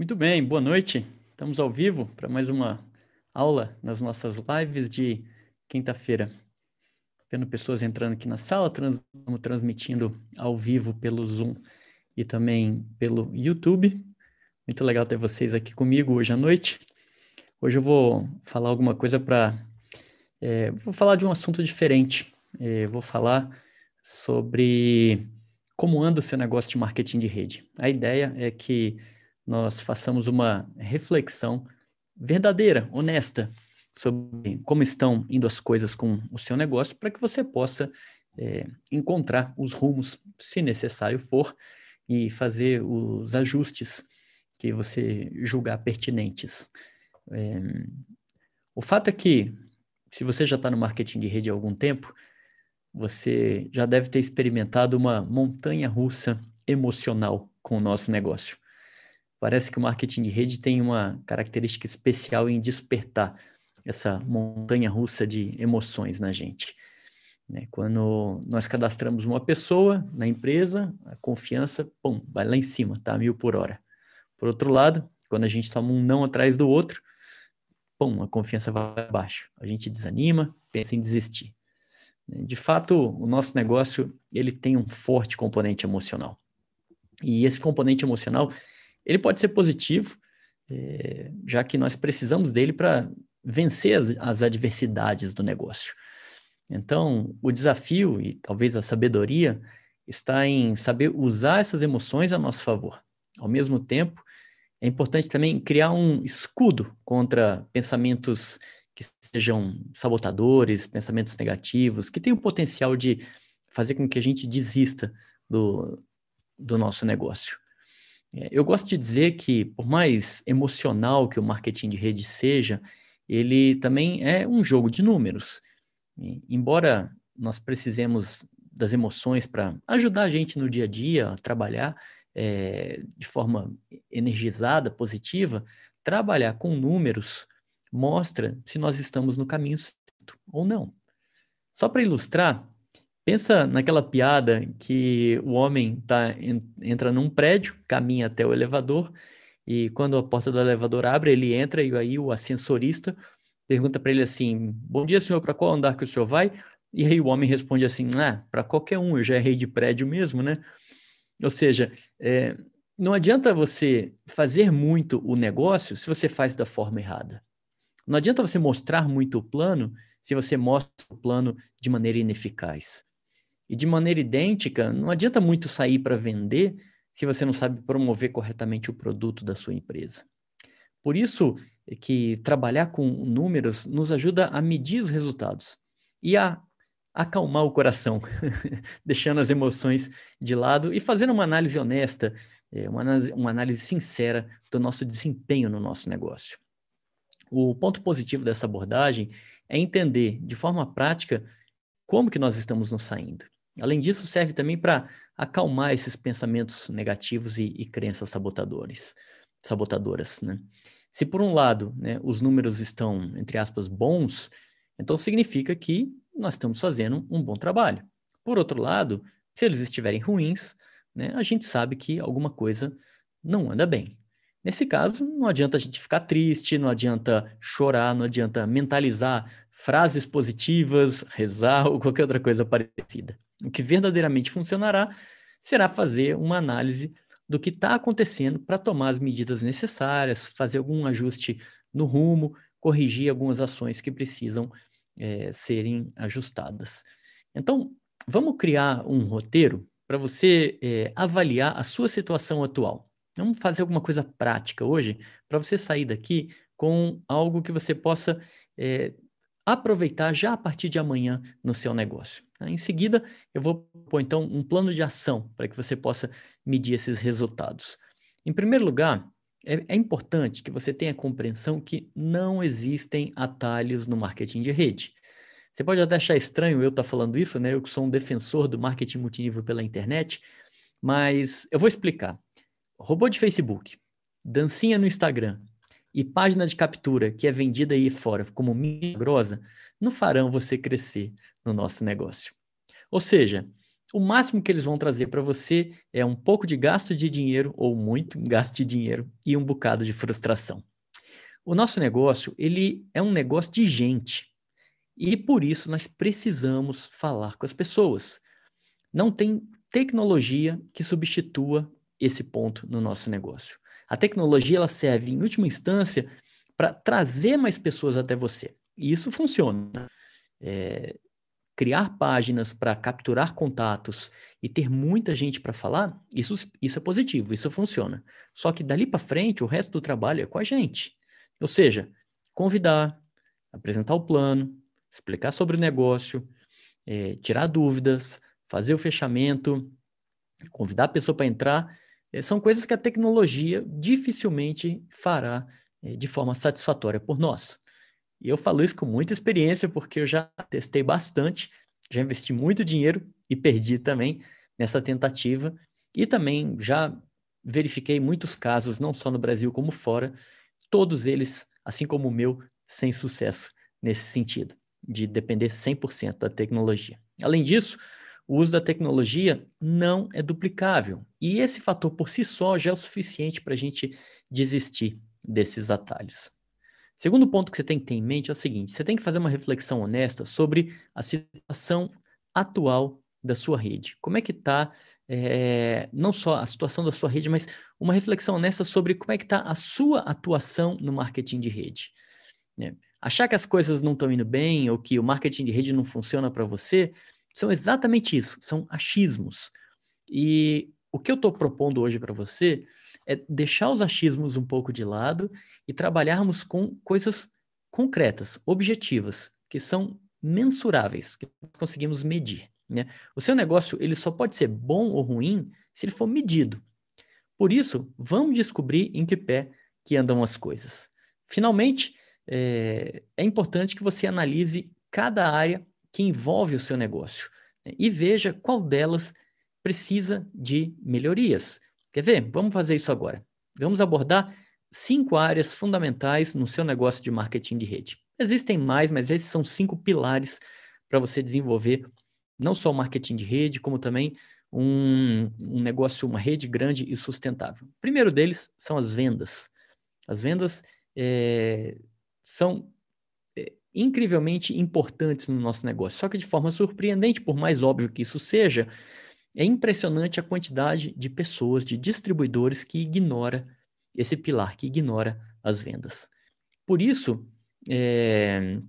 Muito bem, boa noite. Estamos ao vivo para mais uma aula nas nossas lives de quinta-feira. Vendo pessoas entrando aqui na sala, trans, transmitindo ao vivo pelo Zoom e também pelo YouTube. Muito legal ter vocês aqui comigo hoje à noite. Hoje eu vou falar alguma coisa para. É, vou falar de um assunto diferente. É, vou falar sobre como anda o seu negócio de marketing de rede. A ideia é que nós façamos uma reflexão verdadeira, honesta, sobre como estão indo as coisas com o seu negócio, para que você possa é, encontrar os rumos, se necessário for, e fazer os ajustes que você julgar pertinentes. É, o fato é que, se você já está no marketing de rede há algum tempo, você já deve ter experimentado uma montanha russa emocional com o nosso negócio. Parece que o marketing de rede tem uma característica especial em despertar essa montanha russa de emoções na gente. Né? Quando nós cadastramos uma pessoa na empresa, a confiança, pum, vai lá em cima, tá? Mil por hora. Por outro lado, quando a gente toma um não atrás do outro, pum, a confiança vai abaixo. A gente desanima, pensa em desistir. Né? De fato, o nosso negócio ele tem um forte componente emocional. E esse componente emocional ele pode ser positivo, é, já que nós precisamos dele para vencer as, as adversidades do negócio. Então, o desafio e talvez a sabedoria está em saber usar essas emoções a nosso favor. Ao mesmo tempo, é importante também criar um escudo contra pensamentos que sejam sabotadores, pensamentos negativos, que tenham o potencial de fazer com que a gente desista do, do nosso negócio. É, eu gosto de dizer que, por mais emocional que o marketing de rede seja, ele também é um jogo de números. E, embora nós precisemos das emoções para ajudar a gente no dia a dia a trabalhar é, de forma energizada, positiva, trabalhar com números mostra se nós estamos no caminho certo ou não. Só para ilustrar, Pensa naquela piada que o homem tá, entra num prédio, caminha até o elevador, e quando a porta do elevador abre, ele entra e aí o ascensorista pergunta para ele assim: Bom dia, senhor, para qual andar que o senhor vai? E aí o homem responde assim: Ah, para qualquer um, eu já errei de prédio mesmo, né? Ou seja, é, não adianta você fazer muito o negócio se você faz da forma errada. Não adianta você mostrar muito o plano se você mostra o plano de maneira ineficaz. E de maneira idêntica, não adianta muito sair para vender se você não sabe promover corretamente o produto da sua empresa. Por isso que trabalhar com números nos ajuda a medir os resultados e a acalmar o coração, deixando as emoções de lado e fazendo uma análise honesta, é, uma análise, uma análise sincera do nosso desempenho no nosso negócio. O ponto positivo dessa abordagem é entender de forma prática como que nós estamos nos saindo. Além disso, serve também para acalmar esses pensamentos negativos e, e crenças sabotadores, sabotadoras. Né? Se por um lado né, os números estão, entre aspas, bons, então significa que nós estamos fazendo um bom trabalho. Por outro lado, se eles estiverem ruins, né, a gente sabe que alguma coisa não anda bem. Nesse caso, não adianta a gente ficar triste, não adianta chorar, não adianta mentalizar frases positivas, rezar ou qualquer outra coisa parecida. O que verdadeiramente funcionará será fazer uma análise do que está acontecendo para tomar as medidas necessárias, fazer algum ajuste no rumo, corrigir algumas ações que precisam é, serem ajustadas. Então, vamos criar um roteiro para você é, avaliar a sua situação atual. Vamos fazer alguma coisa prática hoje para você sair daqui com algo que você possa é, aproveitar já a partir de amanhã no seu negócio. Em seguida, eu vou pôr então um plano de ação para que você possa medir esses resultados. Em primeiro lugar, é, é, importante que você tenha compreensão que não existem atalhos no marketing de rede. Você pode até achar estranho eu estar falando isso, né? Eu que sou um defensor do marketing multinível pela internet, mas eu vou explicar. Robô de Facebook, dancinha no Instagram e página de captura que é vendida aí fora como milagrosa, não farão você crescer no nosso negócio. Ou seja, o máximo que eles vão trazer para você é um pouco de gasto de dinheiro ou muito gasto de dinheiro e um bocado de frustração. O nosso negócio, ele é um negócio de gente. E por isso nós precisamos falar com as pessoas. Não tem tecnologia que substitua esse ponto no nosso negócio. A tecnologia ela serve em última instância para trazer mais pessoas até você. E isso funciona. É, criar páginas para capturar contatos e ter muita gente para falar, isso, isso é positivo, isso funciona. Só que dali para frente, o resto do trabalho é com a gente. Ou seja, convidar, apresentar o plano, explicar sobre o negócio, é, tirar dúvidas, fazer o fechamento, convidar a pessoa para entrar, são coisas que a tecnologia dificilmente fará é, de forma satisfatória por nós. E eu falo isso com muita experiência, porque eu já testei bastante, já investi muito dinheiro e perdi também nessa tentativa. E também já verifiquei muitos casos, não só no Brasil como fora, todos eles, assim como o meu, sem sucesso nesse sentido, de depender 100% da tecnologia. Além disso, o uso da tecnologia não é duplicável. E esse fator por si só já é o suficiente para a gente desistir desses atalhos. Segundo ponto que você tem que ter em mente é o seguinte: você tem que fazer uma reflexão honesta sobre a situação atual da sua rede. Como é que está, é, não só a situação da sua rede, mas uma reflexão honesta sobre como é que está a sua atuação no marketing de rede. Né? Achar que as coisas não estão indo bem ou que o marketing de rede não funciona para você são exatamente isso, são achismos. E o que eu estou propondo hoje para você é deixar os achismos um pouco de lado e trabalharmos com coisas concretas, objetivas, que são mensuráveis, que conseguimos medir. Né? O seu negócio ele só pode ser bom ou ruim se ele for medido. Por isso, vamos descobrir em que pé que andam as coisas. Finalmente, é, é importante que você analise cada área que envolve o seu negócio né? e veja qual delas precisa de melhorias. Quer ver? Vamos fazer isso agora. Vamos abordar cinco áreas fundamentais no seu negócio de marketing de rede. Existem mais, mas esses são cinco pilares para você desenvolver não só o marketing de rede, como também um, um, negócio, uma rede grande e sustentável. O primeiro deles são as vendas. As vendas é, são incrivelmente importantes no nosso negócio, só que de forma surpreendente, por mais óbvio que isso seja, é impressionante a quantidade de pessoas, de distribuidores que ignora esse pilar, que ignora as vendas. Por isso, é,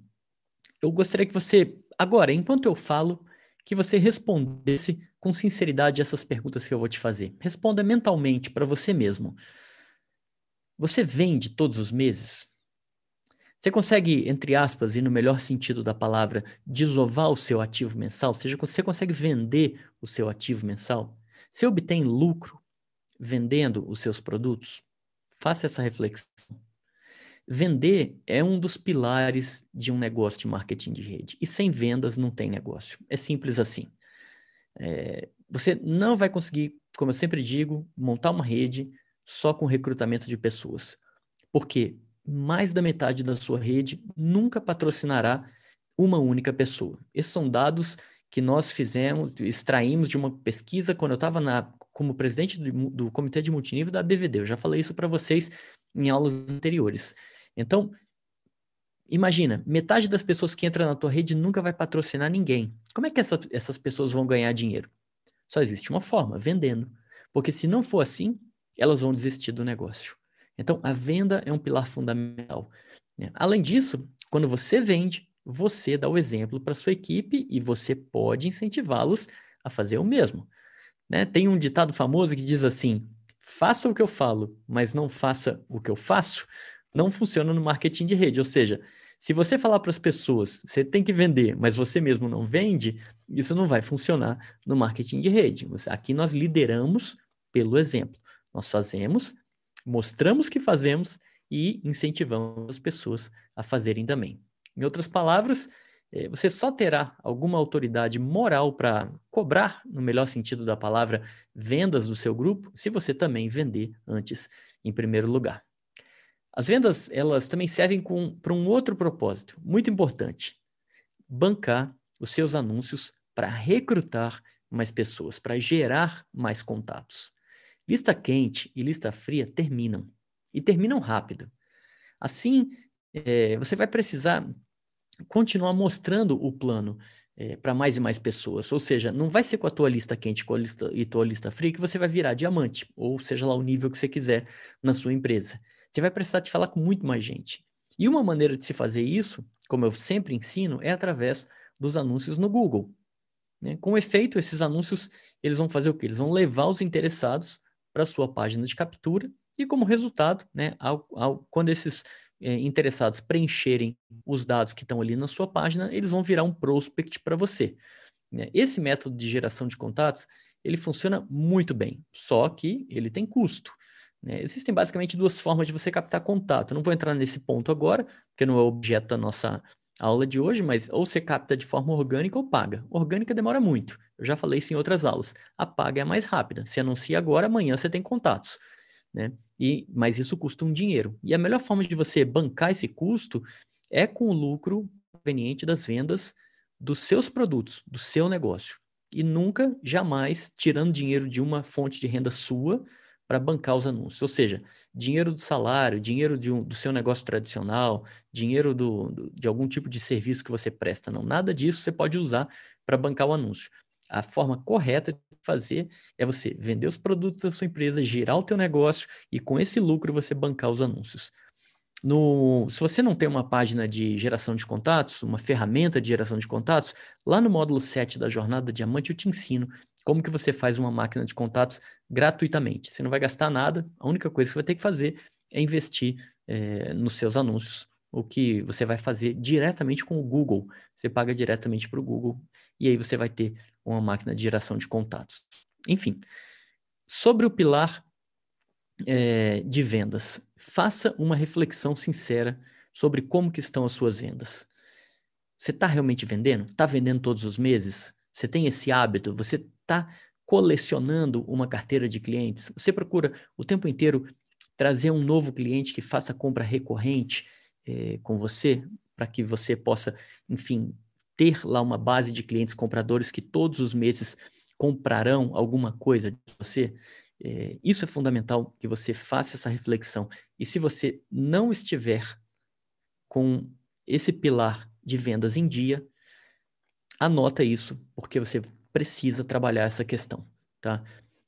eu gostaria que você, agora, enquanto eu falo, que você respondesse com sinceridade essas perguntas que eu vou te fazer. Responda mentalmente para você mesmo. Você vende todos os meses? Você consegue, entre aspas, e no melhor sentido da palavra, desovar o seu ativo mensal? Ou seja, você consegue vender o seu ativo mensal? Você obtém lucro vendendo os seus produtos? Faça essa reflexão. Vender é um dos pilares de um negócio de marketing de rede. E sem vendas não tem negócio. É simples assim. É, você não vai conseguir, como eu sempre digo, montar uma rede só com recrutamento de pessoas. Porque mais da metade da sua rede nunca patrocinará uma única pessoa. Esses são dados que nós fizemos, extraímos de uma pesquisa quando eu estava como presidente do, do, comitê de multinível da BVD. Eu já falei isso para vocês em aulas anteriores. Então, imagina, metade das pessoas que entram na tua rede nunca vai patrocinar ninguém. Como é que essa, essas pessoas vão ganhar dinheiro? Só existe uma forma, vendendo. Porque se não for assim, elas vão desistir do negócio. Então, a venda é um pilar fundamental. Né? Além disso, quando você vende, você dá o exemplo para sua equipe e você pode incentivá-los a fazer o mesmo. Né? Tem um ditado famoso que diz assim: faça o que eu falo, mas não faça o que eu faço. Não funciona no marketing de rede. Ou seja, se você falar para as pessoas, você tem que vender, mas você mesmo não vende, isso não vai funcionar no marketing de rede. Aqui nós lideramos pelo exemplo. Nós fazemos, mostramos que fazemos e incentivamos as pessoas a fazerem também. Em outras palavras, eh, você só terá alguma autoridade moral para cobrar, no melhor sentido da palavra, vendas do seu grupo, se você também vender antes em primeiro lugar. As vendas, elas também servem para um outro propósito, muito importante: bancar os seus anúncios para recrutar mais pessoas, para gerar mais contatos. Lista quente e lista fria terminam, e terminam rápido. Assim, é, você vai precisar continuar mostrando o plano é, para mais e mais pessoas. Ou seja, não vai ser com a tua lista quente com a lista, e tua lista fria que você vai virar diamante, ou seja lá o nível que você quiser na sua empresa. Você vai precisar te falar com muito mais gente. E uma maneira de se fazer isso, como eu sempre ensino, é através dos anúncios no Google. Né? Com efeito, esses anúncios eles vão fazer o quê? Eles vão levar os interessados para sua página de captura e, como resultado, né, ao, ao, quando esses é, interessados preencherem os dados que estão ali na sua página, eles vão virar um prospect para você. Né? Esse método de geração de contatos ele funciona muito bem, só que ele tem custo. Né? Existem basicamente duas formas de você captar contato. Eu não vou entrar nesse ponto agora, porque não é objeto da nossa aula de hoje, mas ou você capta de forma orgânica ou paga. Orgânica demora muito. Eu já falei isso em outras aulas. A paga é mais rápida. Se anuncia agora, amanhã você tem contatos. Né? E, mas isso custa um dinheiro. E a melhor forma de você bancar esse custo é com o lucro proveniente das vendas dos seus produtos, do seu negócio. E nunca, jamais, tirando dinheiro de uma fonte de renda sua para bancar os anúncios. Ou seja, dinheiro do salário, dinheiro um, do seu negócio tradicional, dinheiro do, do, de algum tipo de serviço que você presta. Não, nada disso você pode usar para bancar o anúncio. A forma correta de fazer é você vender os produtos da sua empresa, girar o teu negócio e com esse lucro você bancar os anúncios. No, se você não tem uma página de geração de contatos, uma ferramenta de geração de contatos, lá no módulo 7 da Jornada Diamante eu te ensino como que você faz uma máquina de contatos gratuitamente. Você não vai gastar nada, a única coisa que você vai ter que fazer é investir é, nos seus anúncios, o que você vai fazer diretamente com o Google. Você paga diretamente para o Google e aí você vai ter uma máquina de geração de contatos. Enfim, sobre o pilar é, de vendas, faça uma reflexão sincera sobre como que estão as suas vendas. Você está realmente vendendo? Está vendendo todos os meses? Você tem esse hábito? Você está colecionando uma carteira de clientes? Você procura o tempo inteiro trazer um novo cliente que faça compra recorrente eh, com você, para que você possa, enfim, ter lá uma base de clientes compradores que todos os meses comprarão alguma coisa de você? É, isso é fundamental que você faça essa reflexão. E se você não estiver com esse pilar de vendas em dia, anota isso, porque você precisa trabalhar essa questão, tá?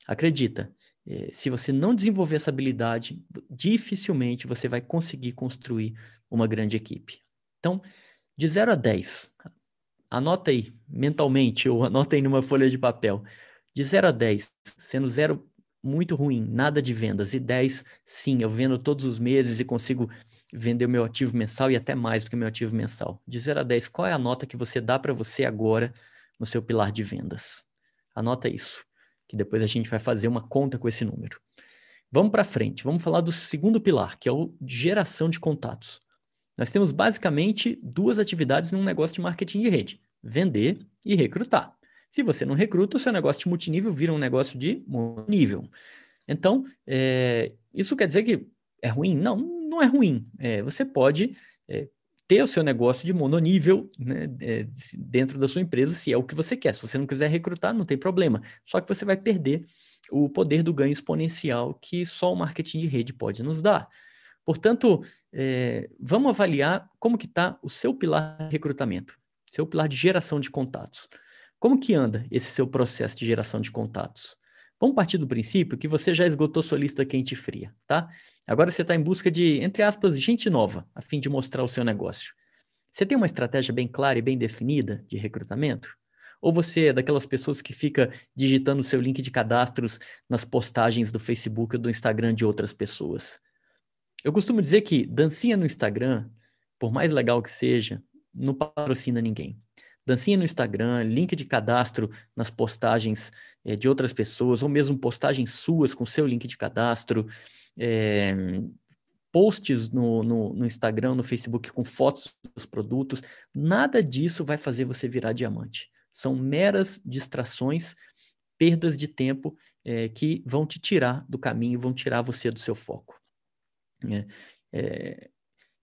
Acredita, se você não desenvolver essa habilidade, dificilmente você vai conseguir construir uma grande equipe. Então, de 0 a 10, anota aí mentalmente ou anota aí numa folha de papel. De 0 a 10, sendo 0 muito ruim, nada de vendas, e 10, sim, eu vendo todos os meses e consigo vender o meu ativo mensal e até mais do que o meu ativo mensal. De 0 a 10, qual é a nota que você dá para você agora no seu pilar de vendas. Anota isso, que depois a gente vai fazer uma conta com esse número. Vamos para frente, vamos falar do segundo pilar, que é o geração de contatos. Nós temos basicamente duas atividades num negócio de marketing de rede: vender e recrutar. Se você não recruta, o seu negócio de multinível vira um negócio de monível. Então, é, isso quer dizer que é ruim? Não, não é ruim. É, você pode é, ter o seu negócio de mononível né, é, dentro da sua empresa, se é o que você quer. Se você não quiser recrutar, não tem problema. Só que você vai perder o poder do ganho exponencial que só o marketing de rede pode nos dar. Portanto, é, vamos avaliar como que está o seu pilar de recrutamento, seu pilar de geração de contatos. Como que anda esse seu processo de geração de contatos? Vamos partir do princípio que você já esgotou sua lista quente e fria, tá? Agora você está em busca de, entre aspas, gente nova, a fim de mostrar o seu negócio. Você tem uma estratégia bem clara e bem definida de recrutamento? Ou você é daquelas pessoas que fica digitando seu link de cadastros nas postagens do Facebook ou do Instagram de outras pessoas? Eu costumo dizer que dancinha no Instagram, por mais legal que seja, não patrocina ninguém dancinha no Instagram, link de cadastro nas postagens é, de outras pessoas, ou mesmo postagens suas com seu link de cadastro, é, posts no, no, no, Instagram, no Facebook com fotos dos produtos, nada disso vai fazer você virar diamante. São meras distrações, perdas de tempo é, que vão te tirar do caminho, vão tirar você do seu foco. Né?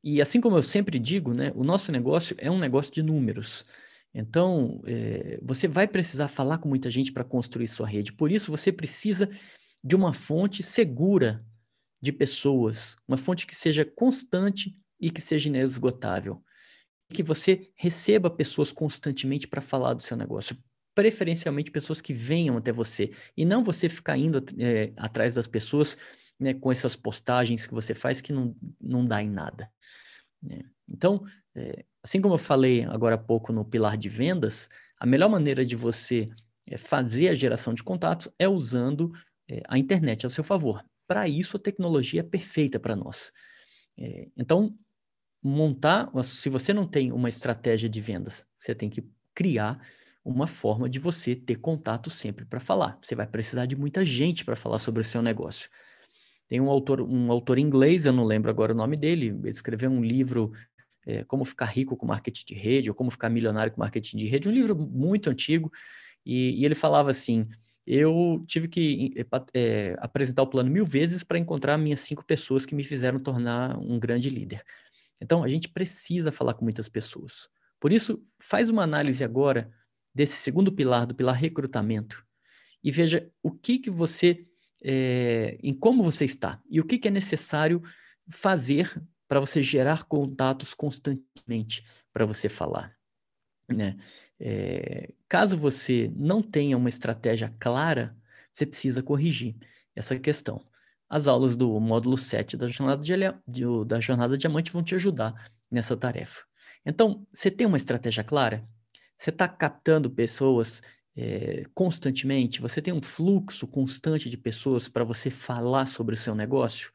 e assim como eu sempre digo, né, o nosso negócio é um negócio de números. Então, é, você vai precisar falar com muita gente para construir sua rede. Por isso, você precisa de uma fonte segura de pessoas, uma fonte que seja constante e que seja inesgotável. Que você receba pessoas constantemente para falar do seu negócio, preferencialmente pessoas que venham até você, e não você ficar indo é, atrás das pessoas né, com essas postagens que você faz que não, não dá em nada. Né? Então, é, assim como eu falei agora há pouco no pilar de vendas, a melhor maneira de você é, fazer a geração de contatos é usando é, a internet ao seu favor. Para isso, a tecnologia é perfeita para nós. É, então, montar, se você não tem uma estratégia de vendas, você tem que criar uma forma de você ter contato sempre para falar. Você vai precisar de muita gente para falar sobre o seu negócio. Tem um autor, um autor inglês, eu não lembro agora o nome dele, ele escreveu um livro é, Como Ficar Rico com Marketing de Rede, ou Como Ficar Milionário com Marketing de Rede, um livro muito antigo, e, e ele falava assim, eu tive que é, apresentar o plano mil vezes para encontrar minhas cinco pessoas que me fizeram tornar um grande líder. Então, a gente precisa falar com muitas pessoas. Por isso, faz uma análise agora desse segundo pilar, do pilar recrutamento, e veja o que que você, é, em como você está, e o que que é necessário fazer para você gerar contatos constantemente para você falar. Né? É, caso você não tenha uma estratégia clara, você precisa corrigir essa questão. As aulas do módulo 7 da jornada, de, da jornada Diamante vão te ajudar nessa tarefa. Então, você tem uma estratégia clara? Você está captando pessoas é, constantemente? Você tem um fluxo constante de pessoas para você falar sobre o seu negócio?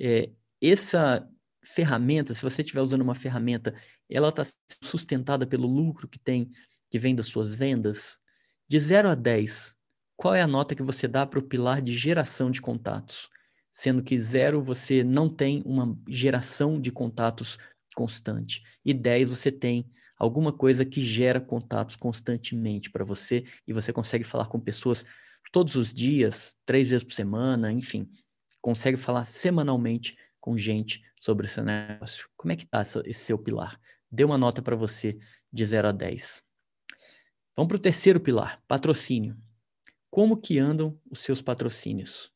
É, essa ferramenta, se você estiver usando uma ferramenta, ela está sustentada pelo lucro que tem, que vem das suas vendas? De 0 a 10, qual é a nota que você dá para o pilar de geração de contatos? Sendo que zero você não tem uma geração de contatos constante. E 10 você tem alguma coisa que gera contatos constantemente para você e você consegue falar com pessoas todos os dias, três vezes por semana, enfim, consegue falar semanalmente com gente sobre o seu negócio. Como é que está esse seu pilar? Dê uma nota para você de 0 a 10. Vamos para o terceiro pilar, patrocínio. Como que andam os seus patrocínios?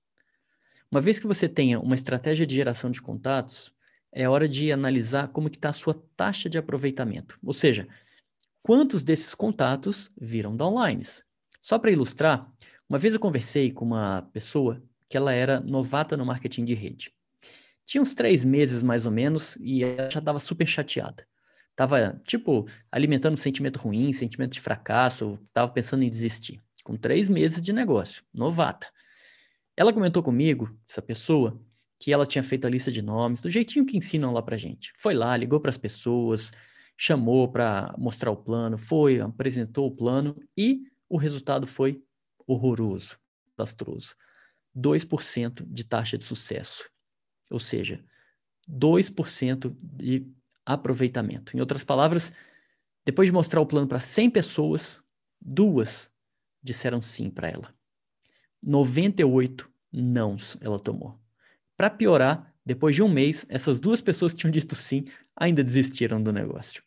Uma vez que você tenha uma estratégia de geração de contatos, é hora de analisar como está a sua taxa de aproveitamento. Ou seja, quantos desses contatos viram downlines. Só para ilustrar, uma vez eu conversei com uma pessoa que ela era novata no marketing de rede. Tinha uns três meses mais ou menos e ela já estava super chateada. Tava, tipo, alimentando um sentimento ruim, sentimento de fracasso, tava pensando em desistir. Com três meses de negócio, novata. Ela comentou comigo, essa pessoa, que ela tinha feito a lista de nomes, do jeitinho que ensinam lá pra gente. Foi lá, ligou para as pessoas, chamou para mostrar o plano, foi, apresentou o plano e o resultado foi horroroso, desastroso. 2% de taxa de sucesso. Ou seja, 2% de aproveitamento. Em outras palavras, depois de mostrar o plano para 100 pessoas, duas disseram sim para ela. 98 não ela tomou. Para piorar, depois de um mês, essas duas pessoas que tinham dito sim ainda desistiram do negócio.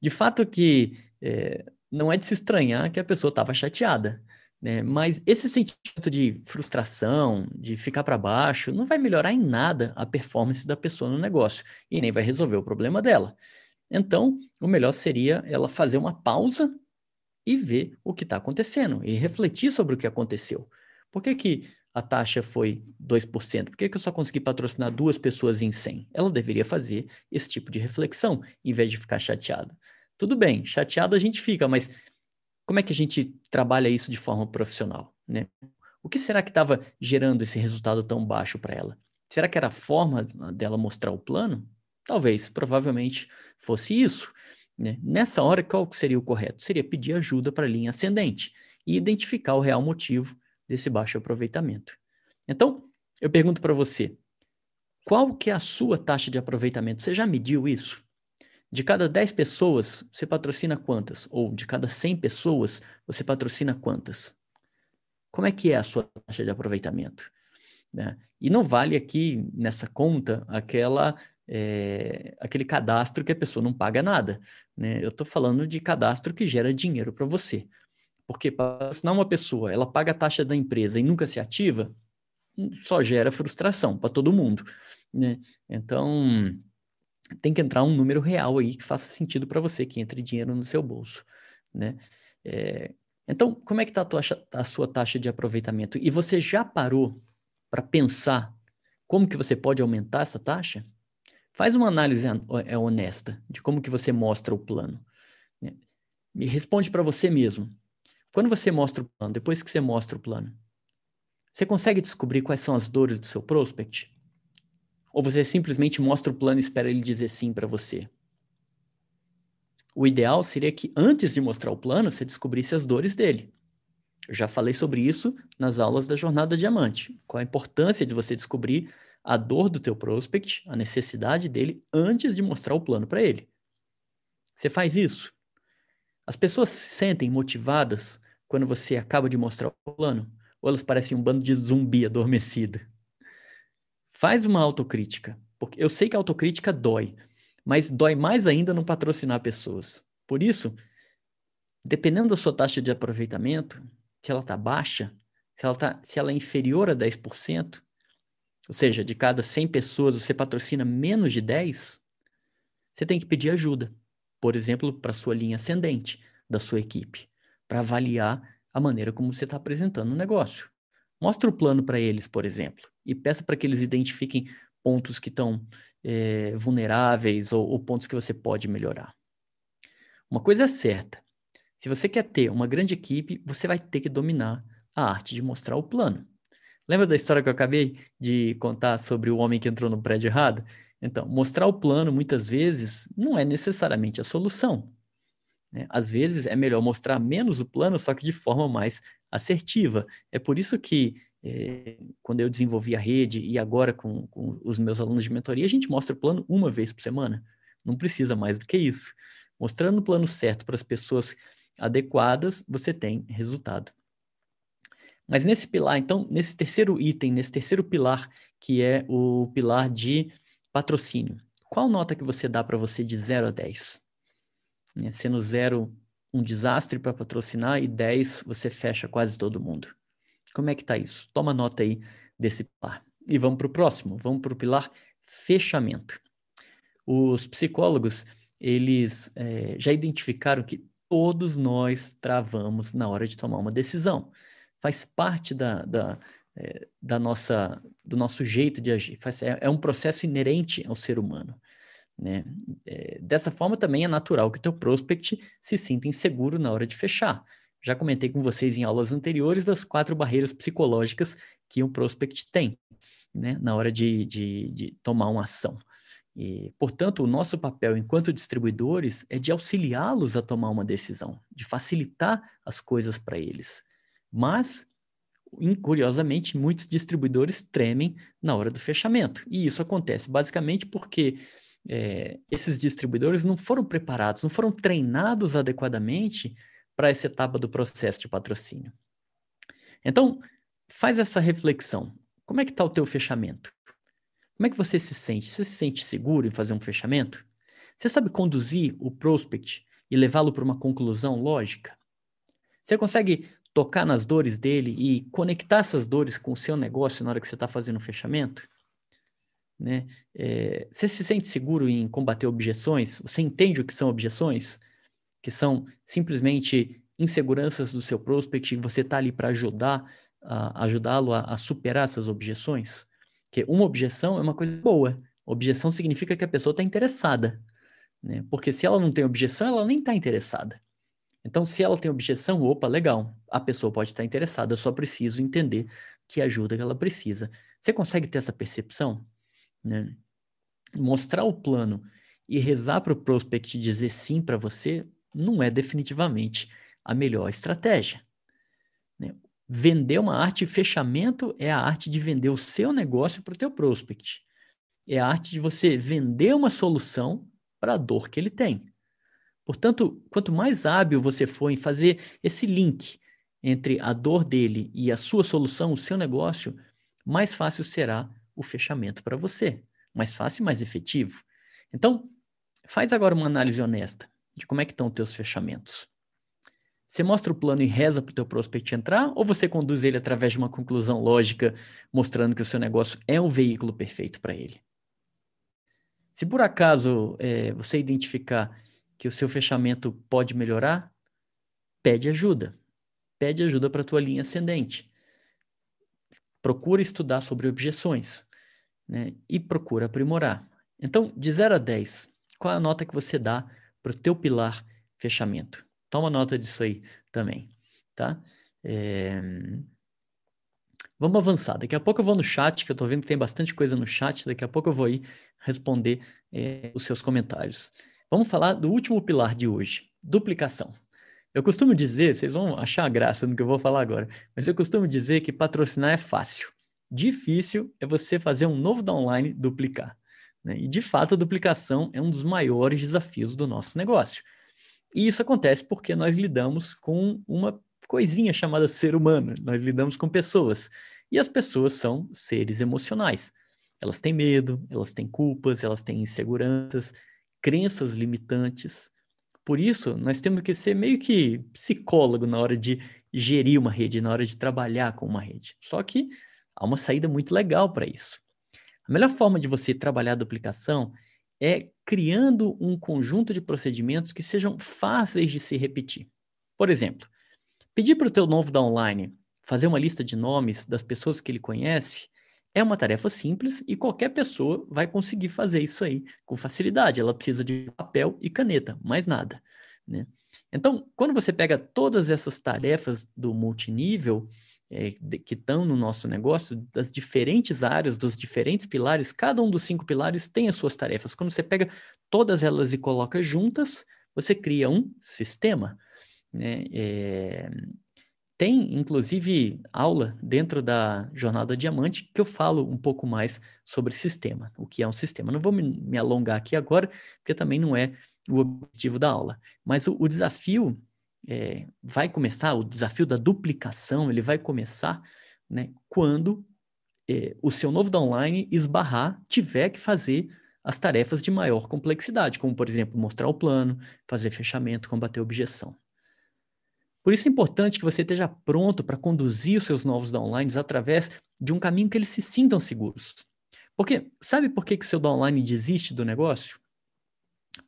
De fato que é, não é de se estranhar que a pessoa estava chateada, né? mas esse sentimento de frustração, de ficar para baixo, não vai melhorar em nada a performance da pessoa no negócio e nem vai resolver o problema dela. Então, o melhor seria ela fazer uma pausa e ver o que está acontecendo e refletir sobre o que aconteceu. Por que, que a taxa foi 2%? Por que, que eu só consegui patrocinar duas pessoas em 100? Ela deveria fazer esse tipo de reflexão, em vez de ficar chateada. Tudo bem, chateado a gente fica, mas como é que a gente trabalha isso de forma profissional, né? O que será que estava gerando esse resultado tão baixo para ela? Será que era a forma dela mostrar o plano? Talvez, provavelmente fosse isso. Né? Nessa hora, qual seria o correto? Seria pedir ajuda para a linha ascendente e identificar o real motivo desse baixo aproveitamento. Então, eu pergunto para você, qual que é a sua taxa de aproveitamento? Você já mediu isso? De cada 10 pessoas, você patrocina quantas? Ou de cada 100 pessoas, você patrocina quantas? Como é que é a sua taxa de aproveitamento? Né? E não vale aqui nessa conta aquela é, aquele cadastro que a pessoa não paga nada. Né? Eu estou falando de cadastro que gera dinheiro para você. Porque para assinar uma pessoa, ela paga a taxa da empresa e nunca se ativa, hum, só gera frustração para todo mundo. Né? Então, tem que entrar um número real aí que faça sentido para você, que entre dinheiro no seu bolso. Né? É, então, como é que está a, a sua taxa de aproveitamento? E você já parou para pensar como que você pode aumentar essa taxa? Faz uma análise é, honesta de como que você mostra o plano. Né? Me responde para você mesmo. Quando você mostra o plano, depois que você mostra o plano, você consegue descobrir quais são as dores do seu prospect? Ou você simplesmente mostra o plano e espera ele dizer sim para você? O ideal seria que antes de mostrar o plano, você descobrisse as dores dele. Eu já falei sobre isso nas aulas da Jornada Diamante. Qual a importância de você descobrir a dor do teu prospect, a necessidade dele, antes de mostrar o plano para ele. Você faz isso. As pessoas se sentem motivadas quando você acaba de mostrar o plano, ou elas parecem um bando de zumbi adormecido. Faz uma autocrítica, porque eu sei que a autocrítica dói, mas dói mais ainda não patrocinar pessoas. Por isso, dependendo da sua taxa de aproveitamento, se ela está baixa, se ela, tá, se ela é inferior a 10%, ou seja, de cada 100 pessoas você patrocina menos de 10, você tem que pedir ajuda. Por exemplo, para sua linha ascendente da sua equipe, para avaliar a maneira como você está apresentando o negócio. Mostre o plano para eles, por exemplo, e peça para que eles identifiquem pontos que estão é, vulneráveis ou, ou pontos que você pode melhorar. Uma coisa é certa: se você quer ter uma grande equipe, você vai ter que dominar a arte de mostrar o plano. Lembra da história que eu acabei de contar sobre o homem que entrou no prédio errado? Então, mostrar o plano muitas vezes não é necessariamente a solução. Né? Às vezes é melhor mostrar menos o plano, só que de forma mais assertiva. É por isso que, é, quando eu desenvolvi a rede e agora com, com os meus alunos de mentoria, a gente mostra o plano uma vez por semana. Não precisa mais do que isso. Mostrando o plano certo para as pessoas adequadas, você tem resultado. Mas nesse pilar, então, nesse terceiro item, nesse terceiro pilar, que é o pilar de patrocínio, qual nota que você dá para você de 0 a 10? Né? Sendo 0 um desastre para patrocinar e 10 você fecha quase todo mundo. Como é que está isso? Toma nota aí desse pilar. E vamos para o próximo, vamos para o pilar fechamento. Os psicólogos, eles é, já identificaram que todos nós travamos na hora de tomar uma decisão faz parte da, da, é, da nossa, do nosso jeito de agir, faz, é, é, um processo inerente ao ser humano. Né? É, dessa forma, também é natural que o teu prospect se sinta inseguro na hora de fechar. Já comentei com vocês em aulas anteriores das quatro barreiras psicológicas que um prospect tem né? na hora de, de, de tomar uma ação. E, portanto, o nosso papel enquanto distribuidores é de auxiliá-los a tomar uma decisão, de facilitar as coisas para eles. Mas, curiosamente, muitos distribuidores tremem na hora do fechamento. E isso acontece basicamente porque é, esses distribuidores não foram preparados, não foram treinados adequadamente para essa etapa do processo de patrocínio. Então, faz essa reflexão. Como é que está o teu fechamento? Como é que você se sente? Você se sente seguro em fazer um fechamento? Você sabe conduzir o prospect e levá-lo para uma conclusão lógica? Você consegue tocar nas dores dele e conectar essas dores com o seu negócio na hora que você está fazendo o fechamento? Né? É, você se sente seguro em combater objeções? Você entende o que são objeções? Que são simplesmente inseguranças do seu prospect e você está ali para ajudar, ajudá-lo a, a superar essas objeções? Que uma objeção é uma coisa boa. Objeção significa que a pessoa está interessada. Né? Porque se ela não tem objeção, ela nem está interessada. Então, se ela tem objeção, opa, legal, a pessoa pode estar interessada, eu só preciso entender que ajuda que ela precisa. Você consegue ter essa percepção? Né? Mostrar o plano e rezar para o prospect dizer sim para você não é definitivamente a melhor estratégia. Né? Vender uma arte, fechamento é a arte de vender o seu negócio para o teu prospect. É a arte de você vender uma solução para a dor que ele tem. Portanto, quanto mais hábil você for em fazer esse link entre a dor dele e a sua solução, o seu negócio, mais fácil será o fechamento para você. mais fácil e mais efetivo. Então, faz agora uma análise honesta de como é que estão os teus fechamentos. Você mostra o plano e reza para o teu prospect entrar, ou você conduz ele através de uma conclusão lógica, mostrando que o seu negócio é o veículo perfeito para ele? Se por acaso é, você identificar que o seu fechamento pode melhorar, pede ajuda. Pede ajuda para a tua linha ascendente. Procura estudar sobre objeções né? e procura aprimorar. Então, de 0 a 10, qual é a nota que você dá para o teu pilar fechamento? Toma nota disso aí também, tá? É... Vamos avançar. Daqui a pouco eu vou no chat, que eu estou vendo que tem bastante coisa no chat. Daqui a pouco eu vou aí responder é, os seus comentários. Vamos falar do último pilar de hoje, duplicação. Eu costumo dizer, vocês vão achar graça no que eu vou falar agora, mas eu costumo dizer que patrocinar é fácil. Difícil é você fazer um novo downline duplicar. Né? E de fato, a duplicação é um dos maiores desafios do nosso negócio. E isso acontece porque nós lidamos com uma coisinha chamada ser humano, nós lidamos com pessoas. E as pessoas são seres emocionais. Elas têm medo, elas têm culpas, elas têm inseguranças, crenças limitantes. Por isso, nós temos que ser meio que psicólogo na hora de gerir uma rede, na hora de trabalhar com uma rede. Só que há uma saída muito legal para isso. A melhor forma de você trabalhar a duplicação é criando um conjunto de procedimentos que sejam fáceis de se repetir. Por exemplo, pedir para o teu novo downline fazer uma lista de nomes das pessoas que ele conhece é uma tarefa simples e qualquer pessoa vai conseguir fazer isso aí com facilidade. Ela precisa de papel e caneta, mais nada. Né? Então, quando você pega todas essas tarefas do multinível, é, que estão no nosso negócio, das diferentes áreas, dos diferentes pilares, cada um dos cinco pilares tem as suas tarefas. Quando você pega todas elas e coloca juntas, você cria um sistema. Né? É... Tem, inclusive, aula dentro da Jornada Diamante que eu falo um pouco mais sobre sistema, o que é um sistema. Não vou me, alongar aqui agora, porque também não é o objetivo da aula. Mas o, o desafio é, vai começar, o desafio da duplicação, ele vai começar né, quando é, o seu novo downline esbarrar, tiver que fazer as tarefas de maior complexidade, como, por exemplo, mostrar o plano, fazer fechamento, combater objeção. Por isso é importante que você esteja pronto para conduzir os seus novos downlines através de um caminho que eles se sintam seguros. Porque sabe por que, que o seu downline desiste do negócio?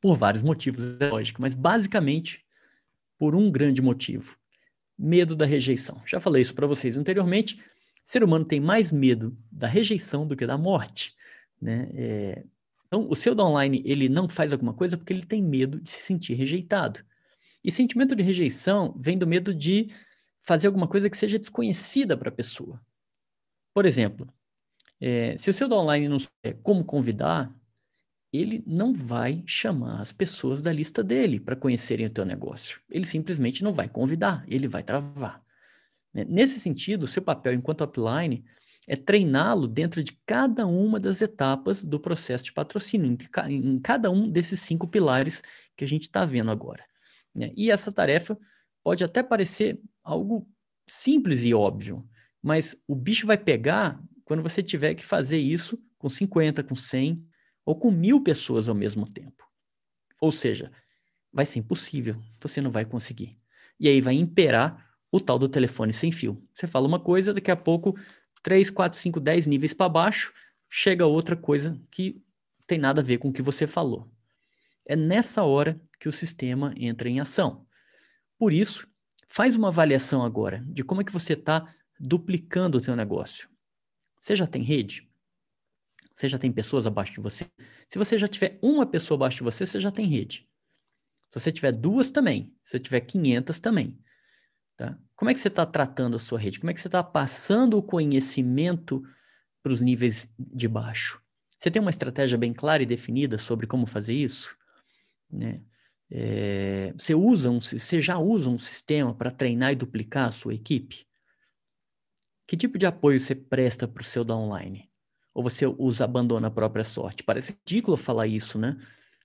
Por vários motivos, é lógico, mas basicamente por um grande motivo: medo da rejeição. Já falei isso para vocês anteriormente. Ser humano tem mais medo da rejeição do que da morte. Né? É... Então, o seu downline ele não faz alguma coisa porque ele tem medo de se sentir rejeitado. E sentimento de rejeição vem do medo de fazer alguma coisa que seja desconhecida para a pessoa. Por exemplo, é, se o seu downline não souber como convidar, ele não vai chamar as pessoas da lista dele para conhecerem o teu negócio. Ele simplesmente não vai convidar, ele vai travar. Né? Nesse sentido, o seu papel enquanto upline é treiná-lo dentro de cada uma das etapas do processo de patrocínio, em cada um desses cinco pilares que a gente está vendo agora. Né? E essa tarefa pode até parecer algo simples e óbvio, mas o bicho vai pegar quando você tiver que fazer isso com 50, com 100, ou com mil pessoas ao mesmo tempo. Ou seja, vai ser impossível, você não vai conseguir. E aí vai imperar o tal do telefone sem fio. Você fala uma coisa, daqui a pouco, 3, 4, 5, 10 níveis para baixo, chega outra coisa que tem nada a ver com o que você falou. É nessa hora que o sistema entra em ação. Por isso, faz uma avaliação agora de como é que você está duplicando o teu negócio. Você já tem rede? Você já tem pessoas abaixo de você? Se você já tiver uma pessoa abaixo de você, você já tem rede. Se você tiver duas, também. Se você tiver 500, também. Tá? Como é que você está tratando a sua rede? Como é que você está passando o conhecimento para os níveis de baixo? Você tem uma estratégia bem clara e definida sobre como fazer isso? Né? É, você, usa um, você já usa um sistema para treinar e duplicar a sua equipe? Que tipo de apoio você presta para o seu downline? ou você os abandona a própria sorte? Parece ridículo falar isso, né?